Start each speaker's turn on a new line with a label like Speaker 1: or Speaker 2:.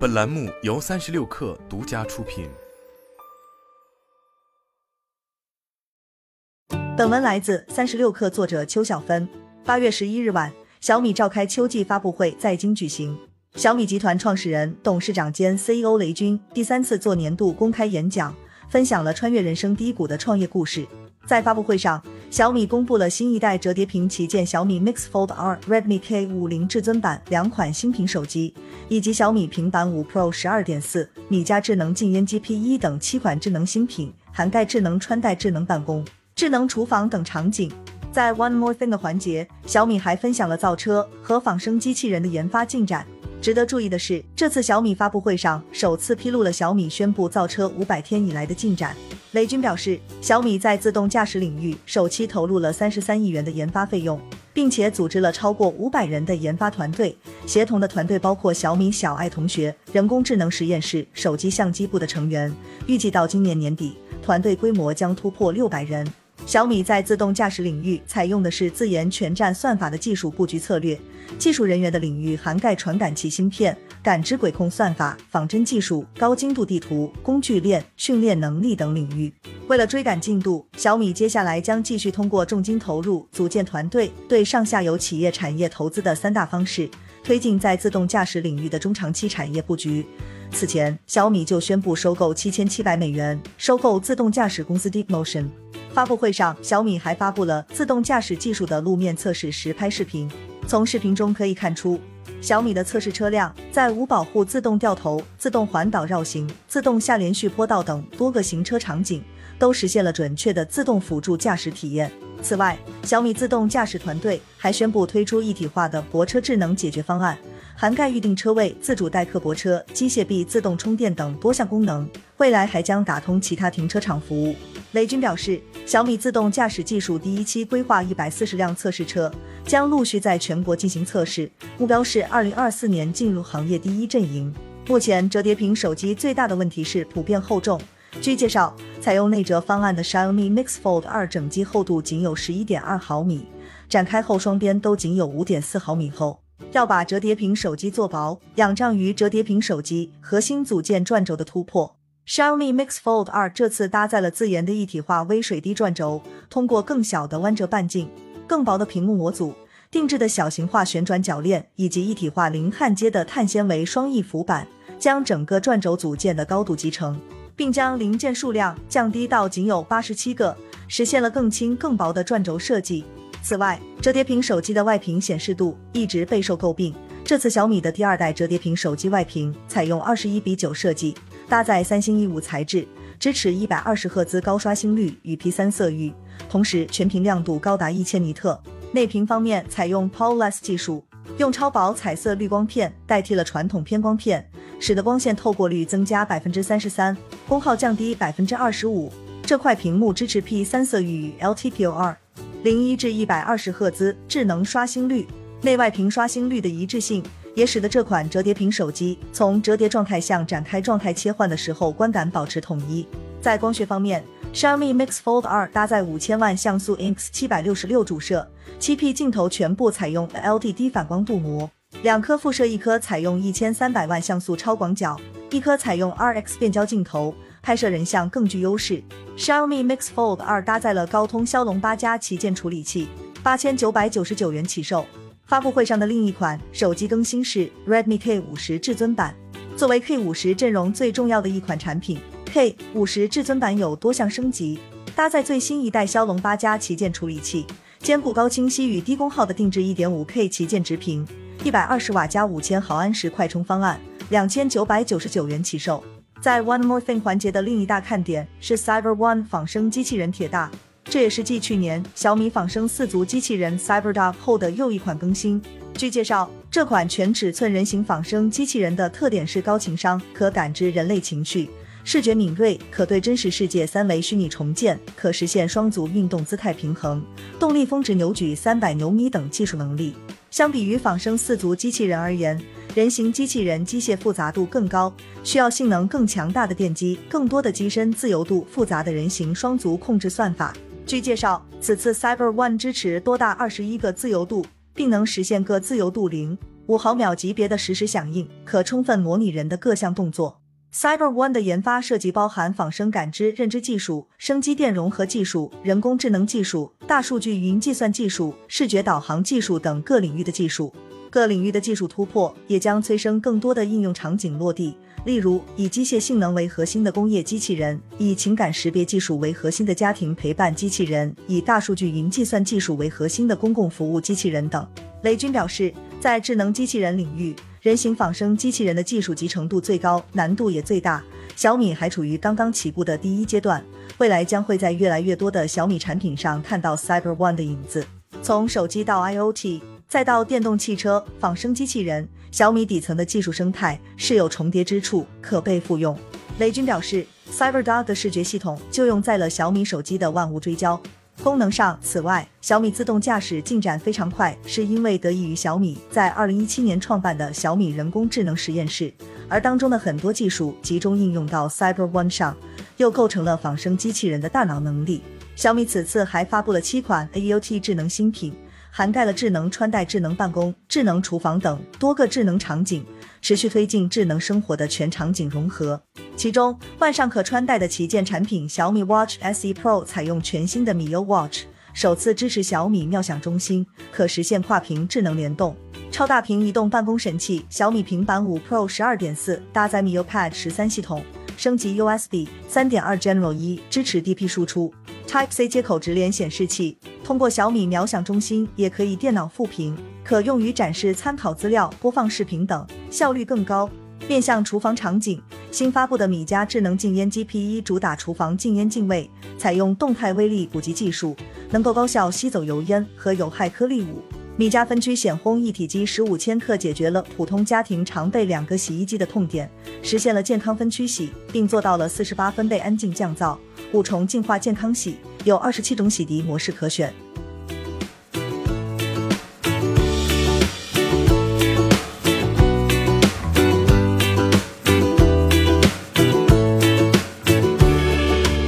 Speaker 1: 本栏目由三十六氪独家出品。
Speaker 2: 本文来自三十六氪，作者邱小芬。八月十一日晚，小米召开秋季发布会，在京举行。小米集团创始人、董事长兼 CEO 雷军第三次做年度公开演讲，分享了穿越人生低谷的创业故事。在发布会上，小米公布了新一代折叠屏旗舰小米 Mix Fold R、Redmi K 五零至尊版两款新品手机，以及小米平板五 Pro 十二点四、米家智能静音 G P 一等七款智能新品，涵盖智能穿戴、智能办公、智能厨房等场景。在 One More Thing 的环节，小米还分享了造车和仿生机器人的研发进展。值得注意的是，这次小米发布会上首次披露了小米宣布造车五百天以来的进展。雷军表示，小米在自动驾驶领域首期投入了三十三亿元的研发费用，并且组织了超过五百人的研发团队。协同的团队包括小米小爱同学、人工智能实验室、手机相机部的成员。预计到今年年底，团队规模将突破六百人。小米在自动驾驶领域采用的是自研全站算法的技术布局策略，技术人员的领域涵盖传感器芯片、感知轨控算法、仿真技术、高精度地图、工具链、训练能力等领域。为了追赶进度，小米接下来将继续通过重金投入、组建团队、对上下游企业产业投资的三大方式，推进在自动驾驶领域的中长期产业布局。此前，小米就宣布收购七千七百美元收购自动驾驶公司 DeepMotion。发布会上，小米还发布了自动驾驶技术的路面测试实拍视频。从视频中可以看出，小米的测试车辆在无保护自动掉头、自动环岛绕行、自动下连续坡道等多个行车场景，都实现了准确的自动辅助驾驶体验。此外，小米自动驾驶团队还宣布推出一体化的泊车智能解决方案。涵盖预定车位、自主代客泊车、机械臂自动充电等多项功能，未来还将打通其他停车场服务。雷军表示，小米自动驾驶技术第一期规划一百四十辆测试车，将陆续在全国进行测试，目标是二零二四年进入行业第一阵营。目前折叠屏手机最大的问题是普遍厚重。据介绍，采用内折方案的 Xiaomi Mix Fold 二整机厚度仅有十一点二毫米，展开后双边都仅有五点四毫米厚。要把折叠屏手机做薄，仰仗于折叠屏手机核心组件转轴的突破。Xiaomi Mix Fold 2这次搭载了自研的一体化微水滴转轴，通过更小的弯折半径、更薄的屏幕模组、定制的小型化旋转铰链以及一体化零焊接的碳纤维双翼浮板，将整个转轴组件的高度集成，并将零件数量降低到仅有八十七个，实现了更轻更薄的转轴设计。此外，折叠屏手机的外屏显示度一直备受诟病。这次小米的第二代折叠屏手机外屏采用二十一比九设计，搭载三星 E 五材质，支持一百二十赫兹高刷新率与 P 三色域，同时全屏亮度高达一千尼特。内屏方面采用 p o l e s 技术，用超薄彩色滤光片代替了传统偏光片，使得光线透过率增加百分之三十三，功耗降低百分之二十五。这块屏幕支持 P 三色域与 LTPO2。零一至一百二十赫兹智能刷新率，内外屏刷新率的一致性，也使得这款折叠屏手机从折叠状态向展开状态切换的时候，观感保持统一。在光学方面，Xiaomi Mix Fold 2搭载五千万像素 INX 七百六十六主摄，七 P 镜头全部采用 LDD 反光镀膜，两颗副摄，一颗采用一千三百万像素超广角，一颗采用 RX 变焦镜头。拍摄人像更具优势。Xiaomi Mix Fold 2搭载了高通骁龙八加旗舰处理器，八千九百九十九元起售。发布会上的另一款手机更新是 Redmi K 五十至尊版。作为 K 五十阵容最重要的一款产品，K 五十至尊版有多项升级，搭载最新一代骁龙八加旗舰处理器，兼顾高清晰与低功耗的定制一点五 K 旗舰直屏，一百二十瓦加五千毫安时快充方案，两千九百九十九元起售。在 One More Thing 环节的另一大看点是 Cyber One 仿生机器人铁大，这也是继去年小米仿生四足机器人 Cyber Dog 后的又一款更新。据介绍，这款全尺寸人形仿生机器人的特点是高情商，可感知人类情绪，视觉敏锐，可对真实世界三维虚拟重建，可实现双足运动姿态平衡，动力峰值扭矩三百牛米等技术能力。相比于仿生四足机器人而言，人形机器人机械复杂度更高，需要性能更强大的电机、更多的机身自由度、复杂的人形双足控制算法。据介绍，此次 Cyber One 支持多达二十一个自由度，并能实现各自由度零、五毫秒级别的实时响应，可充分模拟人的各项动作。Cyber One 的研发涉及包含仿生感知认知技术、生机电融合技术、人工智能技术、大数据云计算技术、视觉导航技术等各领域的技术。各领域的技术突破也将催生更多的应用场景落地，例如以机械性能为核心的工业机器人，以情感识别技术为核心的家庭陪伴机器人，以大数据云计算技术为核心的公共服务机器人等。雷军表示，在智能机器人领域，人形仿生机器人的技术集成度最高，难度也最大。小米还处于刚刚起步的第一阶段，未来将会在越来越多的小米产品上看到 Cyber One 的影子。从手机到 IoT。再到电动汽车、仿生机器人，小米底层的技术生态是有重叠之处，可被复用。雷军表示，CyberDog 的视觉系统就用在了小米手机的万物追焦功能上。此外，小米自动驾驶进展非常快，是因为得益于小米在二零一七年创办的小米人工智能实验室，而当中的很多技术集中应用到 Cyber One 上，又构成了仿生机器人的大脑能力。小米此次还发布了七款 AOT 智能新品。涵盖了智能穿戴、智能办公、智能厨房等多个智能场景，持续推进智能生活的全场景融合。其中，万上可穿戴的旗舰产品小米 Watch SE Pro 采用全新的米 U Watch，首次支持小米妙想中心，可实现跨屏智能联动。超大屏移动办公神器小米平板五 Pro 十二点四搭载米 U Pad 十三系统，升级 USB 三点二 General 一，支持 DP 输出，Type C 接口直连显示器。通过小米秒享中心，也可以电脑复屏，可用于展示参考资料、播放视频等，效率更高。面向厨房场景，新发布的米家智能禁烟机 P1 主打厨房禁烟净味，采用动态微粒捕集技术，能够高效吸走油烟和有害颗粒物。米家分区显烘一体机十五千克，解决了普通家庭常备两个洗衣机的痛点，实现了健康分区洗，并做到了四十八分贝安静降噪。五重净化健康洗，有二十七种洗涤模式可选。